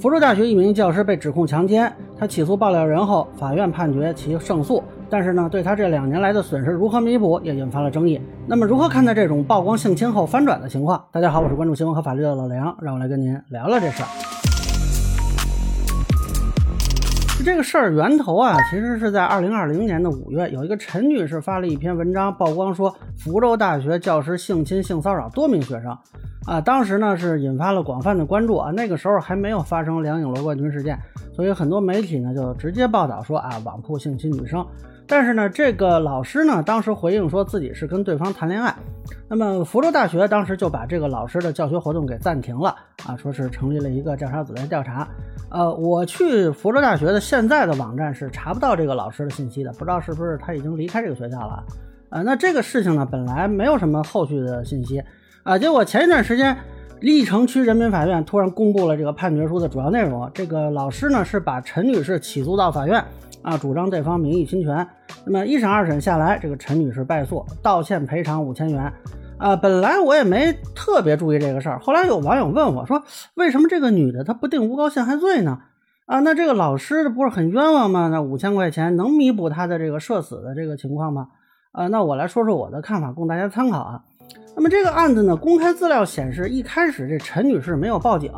福州大学一名教师被指控强奸，他起诉爆料人后，法院判决其胜诉。但是呢，对他这两年来的损失如何弥补，也引发了争议。那么，如何看待这种曝光性侵后翻转的情况？大家好，我是关注新闻和法律的老梁，让我来跟您聊聊这事儿。这个事儿源头啊，其实是在二零二零年的五月，有一个陈女士发了一篇文章，曝光说福州大学教师性侵性骚扰多名学生。啊，当时呢是引发了广泛的关注啊，那个时候还没有发生梁颖罗冠军事件，所以很多媒体呢就直接报道说啊，网铺性侵女生。但是呢，这个老师呢当时回应说自己是跟对方谈恋爱。那么福州大学当时就把这个老师的教学活动给暂停了啊，说是成立了一个调查组来调查。呃，我去福州大学的现在的网站是查不到这个老师的信息的，不知道是不是他已经离开这个学校了。啊，那这个事情呢本来没有什么后续的信息。啊！结果前一段时间，历城区人民法院突然公布了这个判决书的主要内容。这个老师呢是把陈女士起诉到法院，啊，主张对方名誉侵权。那么一审二审下来，这个陈女士败诉，道歉赔偿五千元。啊，本来我也没特别注意这个事儿，后来有网友问我说，为什么这个女的她不定诬告陷害罪呢？啊，那这个老师不是很冤枉吗？那五千块钱能弥补她的这个社死的这个情况吗？啊，那我来说说我的看法，供大家参考啊。那么这个案子呢，公开资料显示，一开始这陈女士没有报警，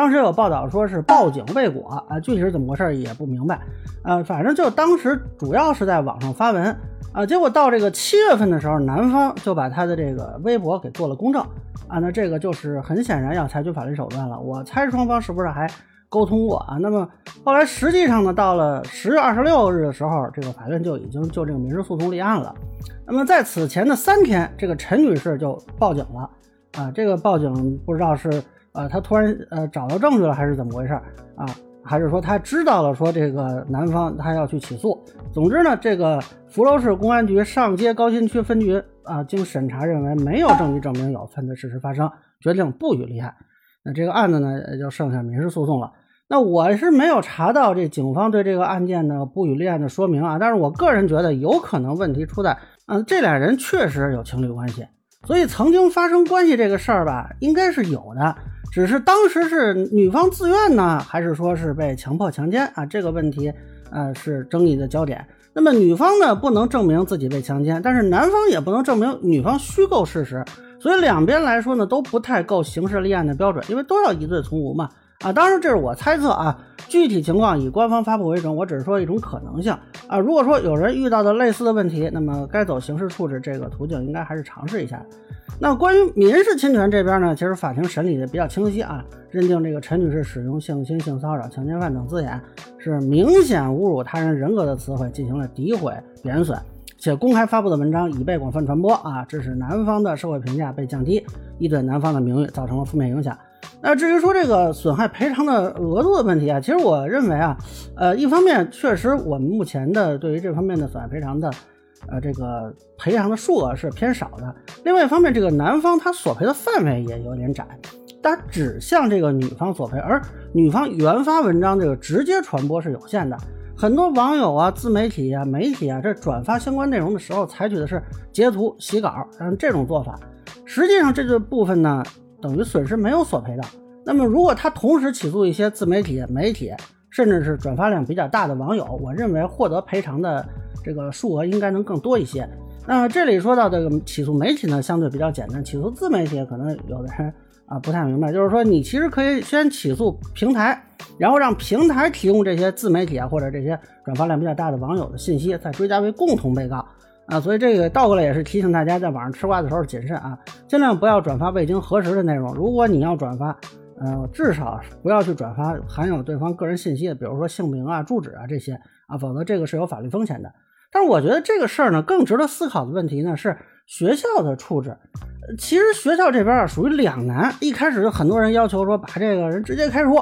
当时有报道说是报警未果啊，具体是怎么回事也不明白，呃，反正就当时主要是在网上发文啊，结果到这个七月份的时候，男方就把他的这个微博给做了公证啊，那这个就是很显然要采取法律手段了，我猜双方是不是还？沟通过啊，那么后来实际上呢，到了十月二十六日的时候，这个法院就已经就这个民事诉讼立案了。那么在此前的三天，这个陈女士就报警了啊，这个报警不知道是呃他突然呃找到证据了，还是怎么回事啊？还是说他知道了说这个男方他要去起诉？总之呢，这个福州市公安局上街高新区分局啊，经审查认为没有证据证明有犯罪事实发生，决定不予立案。那这个案子呢，就剩下民事诉讼了。那我是没有查到这警方对这个案件呢不予立案的说明啊，但是我个人觉得有可能问题出在，嗯，这俩人确实有情侣关系，所以曾经发生关系这个事儿吧，应该是有的，只是当时是女方自愿呢，还是说是被强迫强奸啊？这个问题，呃，是争议的焦点。那么女方呢不能证明自己被强奸，但是男方也不能证明女方虚构事实，所以两边来说呢都不太够刑事立案的标准，因为都要疑罪从无嘛。啊，当然这是我猜测啊，具体情况以官方发布为准。我只是说一种可能性啊。如果说有人遇到的类似的问题，那么该走刑事处置这个途径，应该还是尝试一下。那关于民事侵权这边呢，其实法庭审理的比较清晰啊，认定这个陈女士使用性侵、性骚扰、强奸犯等字眼是明显侮辱他人人格的词汇，进行了诋毁、贬损，且公开发布的文章已被广泛传播啊，致使男方的社会评价被降低，亦对男方的名誉造成了负面影响。那至于说这个损害赔偿的额度的问题啊，其实我认为啊，呃，一方面确实我们目前的对于这方面的损害赔偿的，呃，这个赔偿的数额是偏少的。另外一方面，这个男方他索赔的范围也有点窄，他只向这个女方索赔，而女方原发文章这个直接传播是有限的。很多网友啊、自媒体啊、媒体啊，这转发相关内容的时候，采取的是截图洗稿，嗯，这种做法，实际上这个部分呢。等于损失没有索赔的。那么，如果他同时起诉一些自媒体、媒体，甚至是转发量比较大的网友，我认为获得赔偿的这个数额应该能更多一些。那这里说到这个起诉媒体呢，相对比较简单；起诉自媒体，可能有的人啊不太明白，就是说你其实可以先起诉平台，然后让平台提供这些自媒体啊或者这些转发量比较大的网友的信息，再追加为共同被告。啊，所以这个倒过来也是提醒大家，在网上吃瓜的时候谨慎啊，尽量不要转发未经核实的内容。如果你要转发，呃，至少不要去转发含有对方个人信息的，比如说姓名啊、住址啊这些啊，否则这个是有法律风险的。但是我觉得这个事儿呢，更值得思考的问题呢是学校的处置。其实学校这边啊属于两难，一开始就很多人要求说把这个人直接开除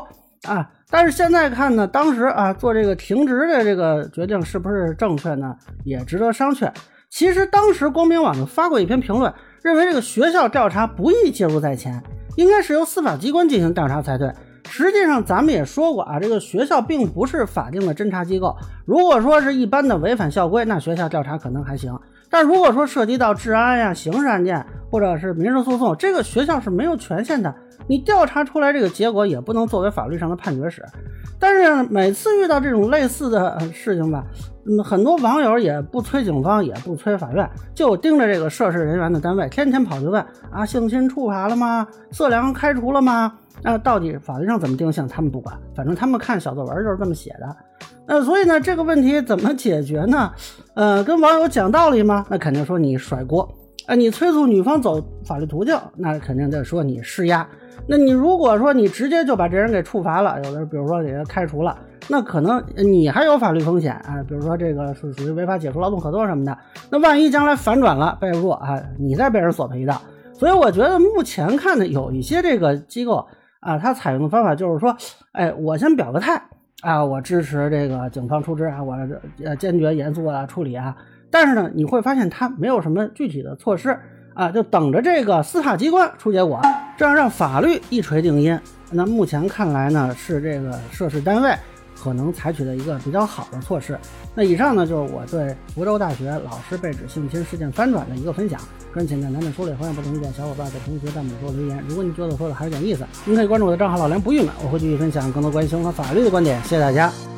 啊，但是现在看呢，当时啊做这个停职的这个决定是不是正确呢，也值得商榷。其实当时光明网就发过一篇评论，认为这个学校调查不宜介入在前，应该是由司法机关进行调查才对。实际上咱们也说过啊，这个学校并不是法定的侦查机构。如果说是一般的违反校规，那学校调查可能还行。但如果说涉及到治安呀、刑事案件或者是民事诉讼，这个学校是没有权限的。你调查出来这个结果也不能作为法律上的判决使。但是每次遇到这种类似的事情吧，嗯，很多网友也不催警方，也不催法院，就盯着这个涉事人员的单位，天天跑去问啊，性侵处罚了吗？色良开除了吗？那到底法律上怎么定性，他们不管，反正他们看小作文就是这么写的。那所以呢，这个问题怎么解决呢？呃，跟网友讲道理吗？那肯定说你甩锅。啊，你催促女方走法律途径，那肯定得说你施压。那你如果说你直接就把这人给处罚了，有的比如说给他开除了，那可能你还有法律风险啊，比如说这个是属于违法解除劳动合同什么的。那万一将来反转了，被弱啊，你再被人索赔的。所以我觉得目前看呢，有一些这个机构啊，他采用的方法就是说，哎，我先表个态啊，我支持这个警方出资啊，我呃坚决严肃啊处理啊。但是呢，你会发现他没有什么具体的措施啊，就等着这个司法机关出结果，这样让法律一锤定音。那目前看来呢，是这个涉事单位可能采取的一个比较好的措施。那以上呢，就是我对福州大学老师被指性侵事件翻转的一个分享。个人浅见难免说了，欢迎不同意见小伙伴在评论区弹幕给我留言。如果你觉得我说的还有点意思，您可以关注我的账号老梁不郁闷，我会继续分享更多关于刑法法律的观点。谢谢大家。